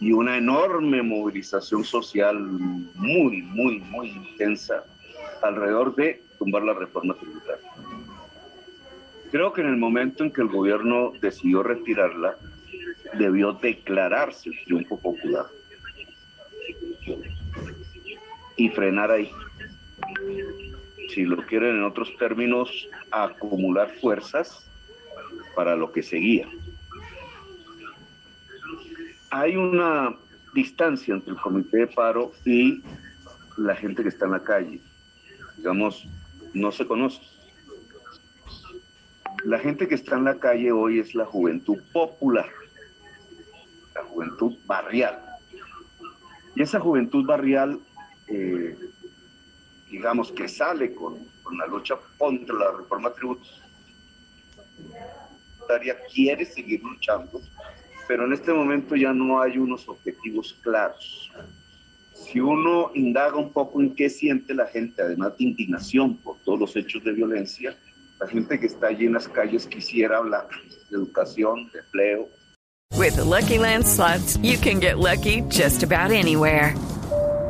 Y una enorme movilización social muy, muy, muy intensa alrededor de tumbar la reforma tributaria. Creo que en el momento en que el gobierno decidió retirarla, debió declararse el triunfo popular y frenar ahí. Si lo quieren en otros términos, acumular fuerzas para lo que seguía. Hay una distancia entre el comité de paro y la gente que está en la calle. Digamos, no se conoce. La gente que está en la calle hoy es la juventud popular, la juventud barrial. Y esa juventud barrial, eh, digamos que sale con, con, la lucha contra la reforma tributaria, quiere seguir luchando, pero en este momento ya no hay unos objetivos claros. Si uno indaga un poco en qué siente la gente, además de indignación por todos los hechos de violencia, la gente que está allí en las calles quisiera hablar de educación, de empleo. With the Lucky Land you can get lucky just about anywhere.